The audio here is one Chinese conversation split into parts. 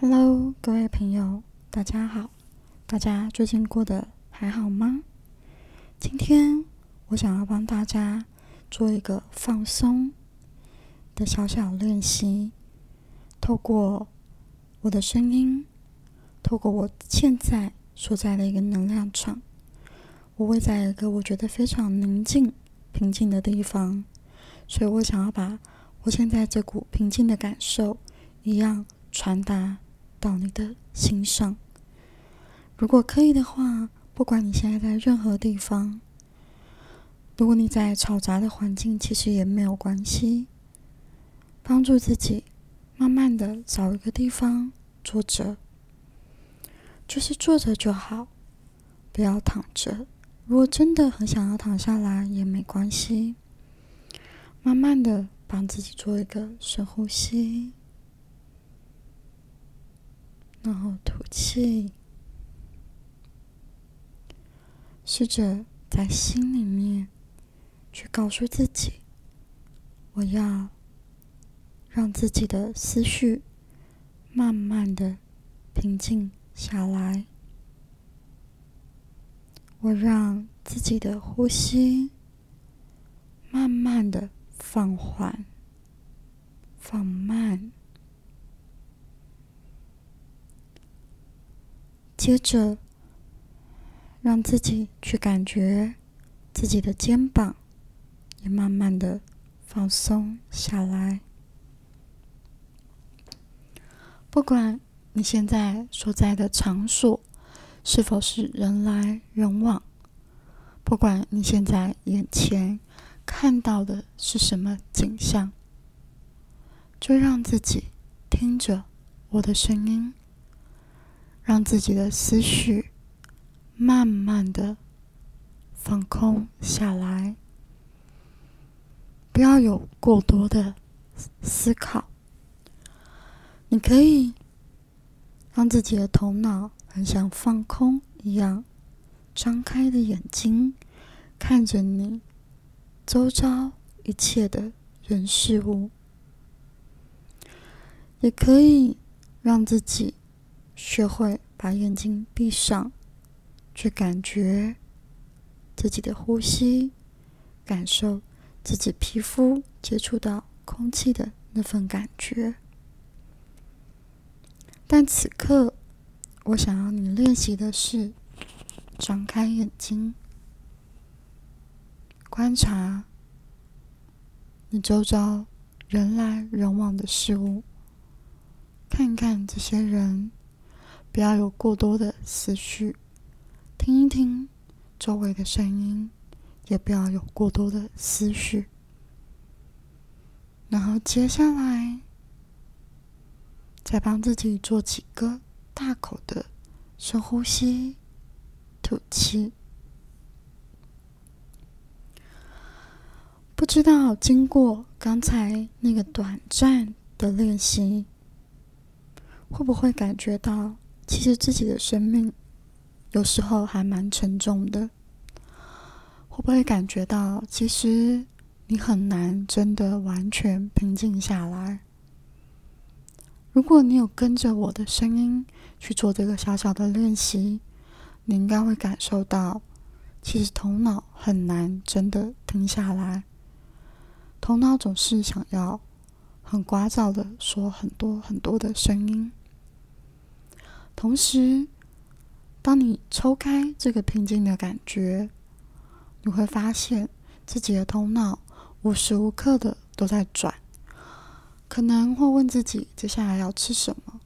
Hello，各位朋友，大家好！大家最近过得还好吗？今天我想要帮大家做一个放松的小小练习，透过我的声音，透过我现在所在的一个能量场，我会在一个我觉得非常宁静、平静的地方，所以我想要把我现在这股平静的感受一样传达。到你的心上。如果可以的话，不管你现在在任何地方，如果你在嘈杂的环境，其实也没有关系。帮助自己，慢慢的找一个地方坐着，就是坐着就好，不要躺着。如果真的很想要躺下来，也没关系。慢慢的帮自己做一个深呼吸。然后吐气，试着在心里面去告诉自己：我要让自己的思绪慢慢的平静下来，我让自己的呼吸慢慢的放缓、放慢。接着，让自己去感觉自己的肩膀也慢慢的放松下来。不管你现在所在的场所是否是人来人往，不管你现在眼前看到的是什么景象，就让自己听着我的声音。让自己的思绪慢慢的放空下来，不要有过多的思考。你可以让自己的头脑很像放空一样，张开的眼睛看着你周遭一切的人事物，也可以让自己。学会把眼睛闭上，去感觉自己的呼吸，感受自己皮肤接触到空气的那份感觉。但此刻，我想要你练习的是张开眼睛，观察你周遭人来人往的事物，看看这些人。不要有过多的思绪，听一听周围的声音，也不要有过多的思绪。然后接下来，再帮自己做几个大口的深呼吸，吐气。不知道经过刚才那个短暂的练习，会不会感觉到？其实自己的生命有时候还蛮沉重的，会不会感觉到其实你很难真的完全平静下来？如果你有跟着我的声音去做这个小小的练习，你应该会感受到，其实头脑很难真的停下来，头脑总是想要很聒噪的说很多很多的声音。同时，当你抽开这个平静的感觉，你会发现自己的头脑无时无刻的都在转，可能会问自己接下来要吃什么，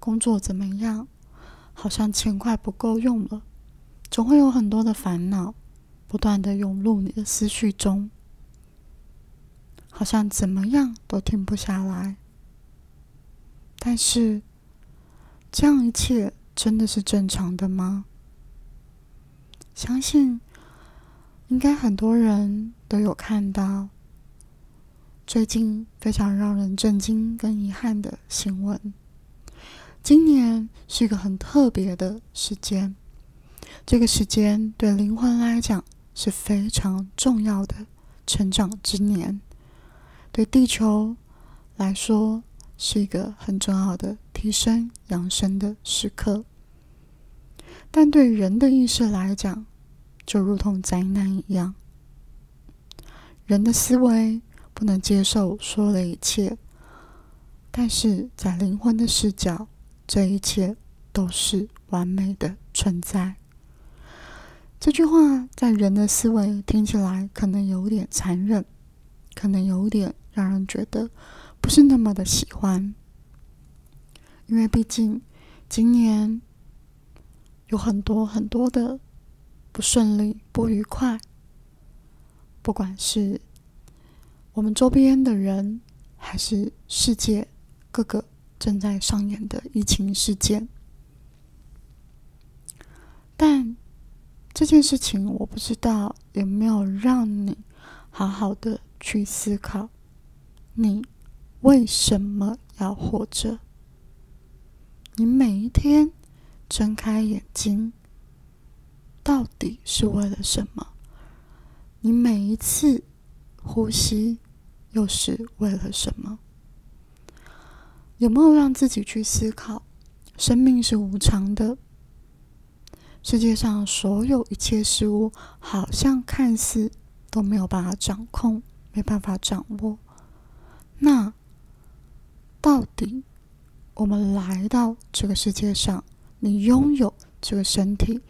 工作怎么样，好像钱快不够用了，总会有很多的烦恼不断的涌入你的思绪中，好像怎么样都停不下来，但是。这样一切真的是正常的吗？相信应该很多人都有看到最近非常让人震惊跟遗憾的新闻。今年是一个很特别的时间，这个时间对灵魂来讲是非常重要的成长之年，对地球来说是一个很重要的。提升养生的时刻。但对人的意识来讲，就如同灾难一样。人的思维不能接受说的一切，但是在灵魂的视角，这一切都是完美的存在。这句话在人的思维听起来可能有点残忍，可能有点让人觉得不是那么的喜欢，因为毕竟今年有很多很多的不顺利、不愉快。不管是我们周边的人，还是世界各个正在上演的疫情事件，但这件事情我不知道有没有让你好好的去思考，你为什么要活着？你每一天睁开眼睛，到底是为了什么？你每一次呼吸又是为了什么？有没有让自己去思考？生命是无常的，世界上所有一切事物，好像看似都没有办法掌控，没办法掌握。那到底我们来到这个世界上，你拥有这个身体，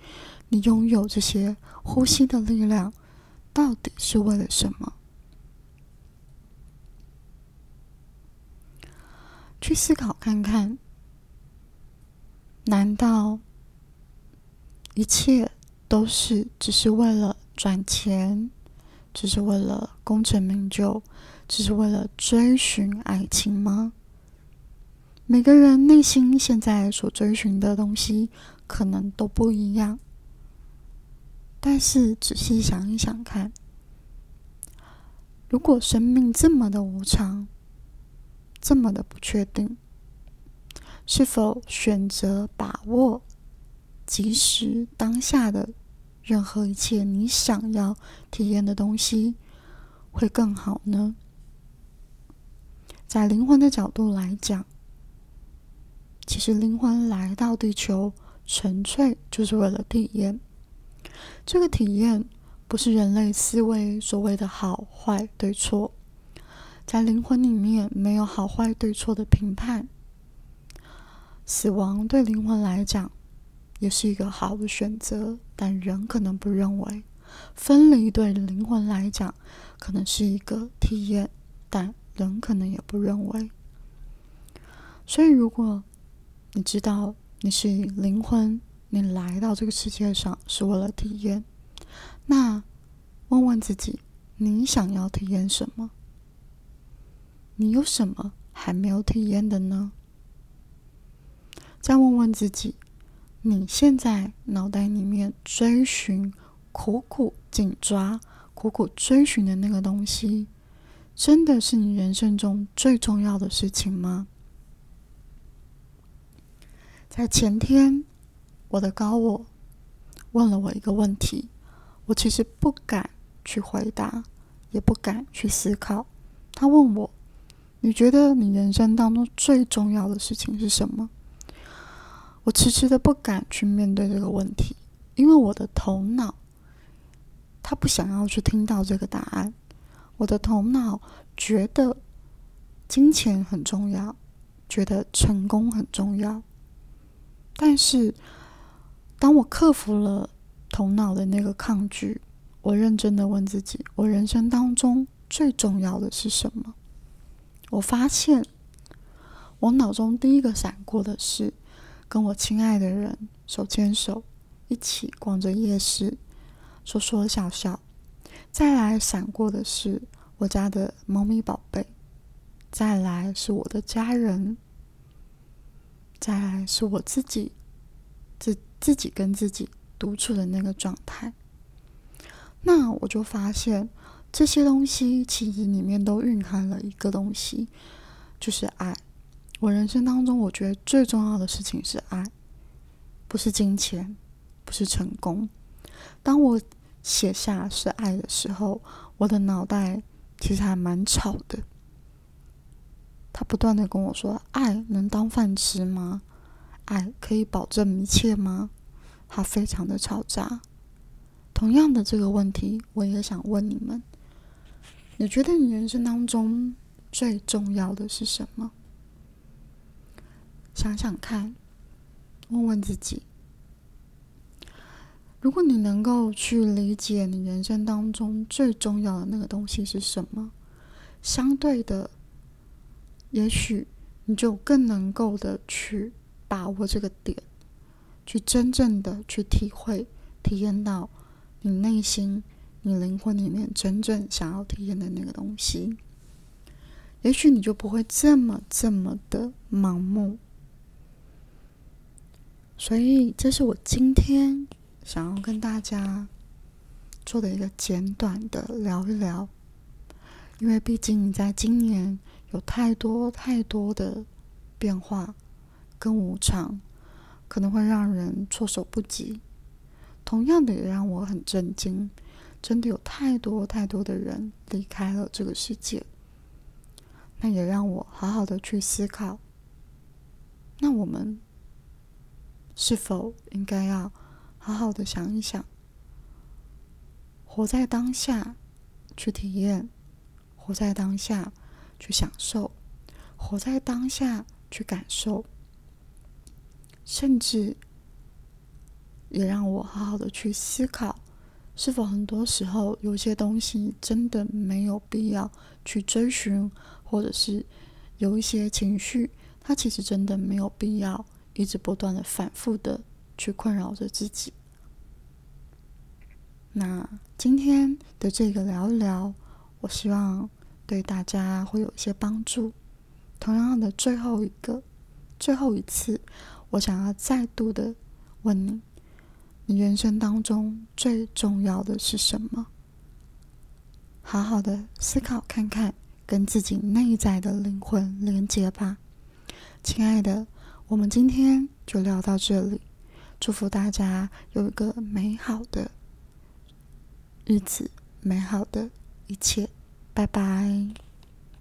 你拥有这些呼吸的力量？到底是为了什么？去思考看看。难道一切都是只是为了赚钱，只是为了功成名就，只是为了追寻爱情吗？每个人内心现在所追寻的东西可能都不一样。但是仔细想一想看，如果生命这么的无常，这么的不确定，是否选择把握即时当下的任何一切你想要体验的东西会更好呢？在灵魂的角度来讲，其实灵魂来到地球，纯粹就是为了体验。这个体验不是人类思维所谓的好坏对错，在灵魂里面没有好坏对错的评判。死亡对灵魂来讲也是一个好的选择，但人可能不认为；分离对灵魂来讲可能是一个体验，但人可能也不认为。所以，如果你知道你是灵魂。你来到这个世界上是为了体验，那问问自己，你想要体验什么？你有什么还没有体验的呢？再问问自己，你现在脑袋里面追寻、苦苦紧抓、苦苦追寻的那个东西，真的是你人生中最重要的事情吗？在前天。我的高我问了我一个问题，我其实不敢去回答，也不敢去思考。他问我：“你觉得你人生当中最重要的事情是什么？”我迟迟的不敢去面对这个问题，因为我的头脑他不想要去听到这个答案。我的头脑觉得金钱很重要，觉得成功很重要，但是。当我克服了头脑的那个抗拒，我认真的问自己：我人生当中最重要的是什么？我发现，我脑中第一个闪过的是跟我亲爱的人手牵手一起逛着夜市，说说笑笑；再来闪过的是我家的猫咪宝贝；再来是我的家人；再来是我自己。自自己跟自己独处的那个状态，那我就发现这些东西其实里面都蕴含了一个东西，就是爱。我人生当中，我觉得最重要的事情是爱，不是金钱，不是成功。当我写下是爱的时候，我的脑袋其实还蛮吵的。他不断的跟我说：“爱能当饭吃吗？爱可以保证一切吗？”他非常的嘈杂。同样的这个问题，我也想问你们：你觉得你人生当中最重要的是什么？想想看，问问自己。如果你能够去理解你人生当中最重要的那个东西是什么，相对的，也许你就更能够的去把握这个点，去真正的去体会、体验到你内心、你灵魂里面真正想要体验的那个东西，也许你就不会这么这么的盲目。所以，这是我今天。想要跟大家做的一个简短的聊一聊，因为毕竟在今年有太多太多的变化跟无常，可能会让人措手不及。同样的，也让我很震惊，真的有太多太多的人离开了这个世界。那也让我好好的去思考，那我们是否应该要？好好的想一想，活在当下，去体验；活在当下，去享受；活在当下，去感受。甚至也让我好好的去思考，是否很多时候有些东西真的没有必要去追寻，或者是有一些情绪，它其实真的没有必要一直不断的反复的。去困扰着自己。那今天的这个聊一聊，我希望对大家会有一些帮助。同样的，最后一个、最后一次，我想要再度的问你：你人生当中最重要的是什么？好好的思考看看，跟自己内在的灵魂连接吧。亲爱的，我们今天就聊到这里。祝福大家有一个美好的日子，美好的一切，拜拜。